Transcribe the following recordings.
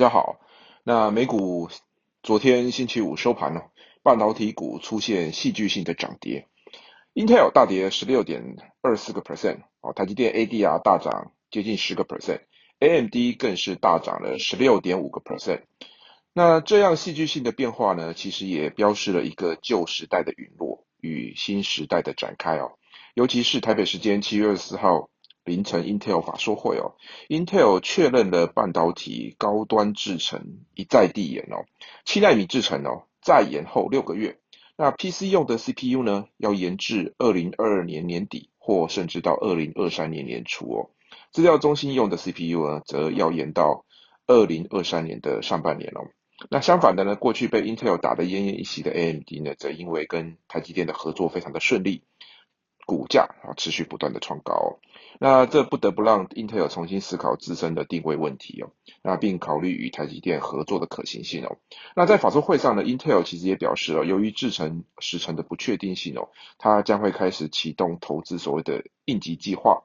大家好那美股昨天星期五收盘了，半导体股出现戏剧性的涨跌，Intel 大跌十六点二四个 percent，哦，台积电 ADR 大涨接近十个 percent，AMD 更是大涨了十六点五个 percent。那这样戏剧性的变化呢，其实也标示了一个旧时代的陨落与新时代的展开哦。尤其是台北时间七月二十四号凌晨，Intel 法说会哦，Intel 确认了半导体高端制程一再递延哦，七纳米制程哦再延后六个月。那 PC 用的 CPU 呢，要延至二零二二年年底或甚至到二零二三年年初哦。资料中心用的 CPU 呢，则要延到二零二三年的上半年哦。那相反的呢，过去被 Intel 打得奄奄一息的 AMD 呢，则因为跟台积电的合作非常的顺利。股价啊持续不断的创高，那这不得不让 Intel 重新思考自身的定位问题哦，那并考虑与台积电合作的可行性哦。那在法说会上呢，Intel 其实也表示了，由于制程时程的不确定性哦，它将会开始启动投资所谓的应急计划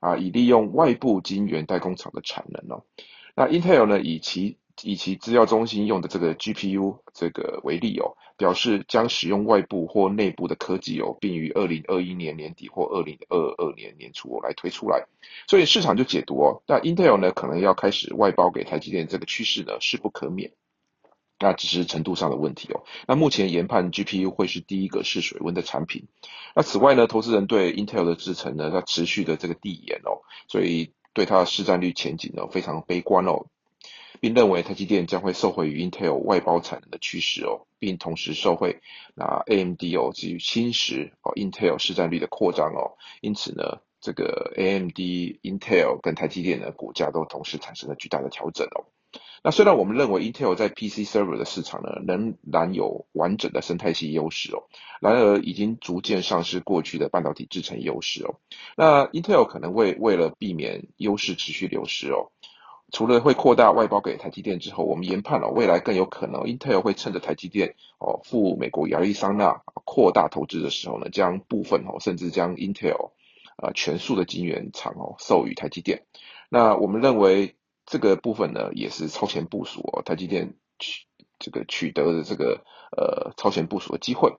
啊，以利用外部晶圆代工厂的产能哦。那 Intel 呢，以其以其资料中心用的这个 GPU 这个为例哦，表示将使用外部或内部的科技哦，并于二零二一年年底或二零二二年年初来推出来。所以市场就解读哦，那 Intel 呢可能要开始外包给台积电这个趋势呢势不可免。那只是程度上的问题哦。那目前研判 GPU 会是第一个试水温的产品。那此外呢，投资人对 Intel 的制程呢它持续的这个递延哦，所以对它的市占率前景呢非常悲观哦。并认为台积电将会受惠于 Intel 外包产能的趋势哦，并同时受惠那 AMD 哦基于侵蚀哦 Intel 市占率的扩张哦，因此呢，这个 AMD、Intel 跟台积电的股价都同时产生了巨大的调整哦。那虽然我们认为 Intel 在 PC server 的市场呢仍然有完整的生态系优势哦，然而已经逐渐丧失过去的半导体制程优势哦。那 Intel 可能为为了避免优势持续流失哦。除了会扩大外包给台积电之后，我们研判了未来更有可能，Intel 会趁着台积电哦赴美国亚利桑那扩大投资的时候呢，将部分哦甚至将 Intel 呃全数的晶圆厂哦授予台积电。那我们认为这个部分呢也是超前部署哦，台积电取这个取得的这个呃超前部署的机会。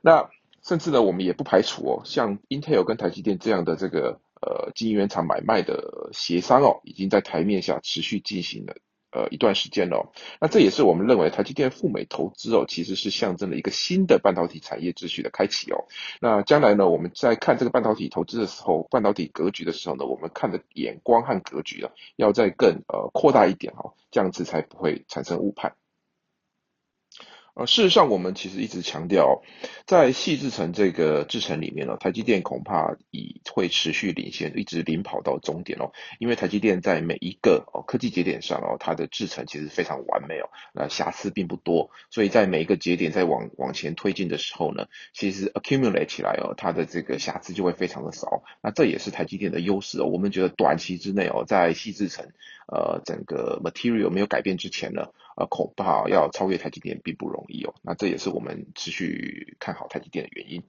那甚至呢我们也不排除哦，像 Intel 跟台积电这样的这个。呃，晶圆厂买卖的协商哦，已经在台面下持续进行了呃一段时间了。那这也是我们认为台积电赴美投资哦，其实是象征了一个新的半导体产业秩序的开启哦。那将来呢，我们在看这个半导体投资的时候，半导体格局的时候呢，我们看的眼光和格局啊，要再更呃扩大一点哦，这样子才不会产生误判。呃，事实上，我们其实一直强调，在细制程这个制程里面呢，台积电恐怕以会持续领先，一直领跑到终点哦。因为台积电在每一个哦科技节点上哦，它的制程其实非常完美哦，那瑕疵并不多，所以在每一个节点在往往前推进的时候呢，其实 accumulate 起来哦，它的这个瑕疵就会非常的少。那这也是台积电的优势哦。我们觉得短期之内哦，在细制程呃整个 material 没有改变之前呢。呃，恐怕要超越台积电并不容易哦。那这也是我们持续看好台积电的原因。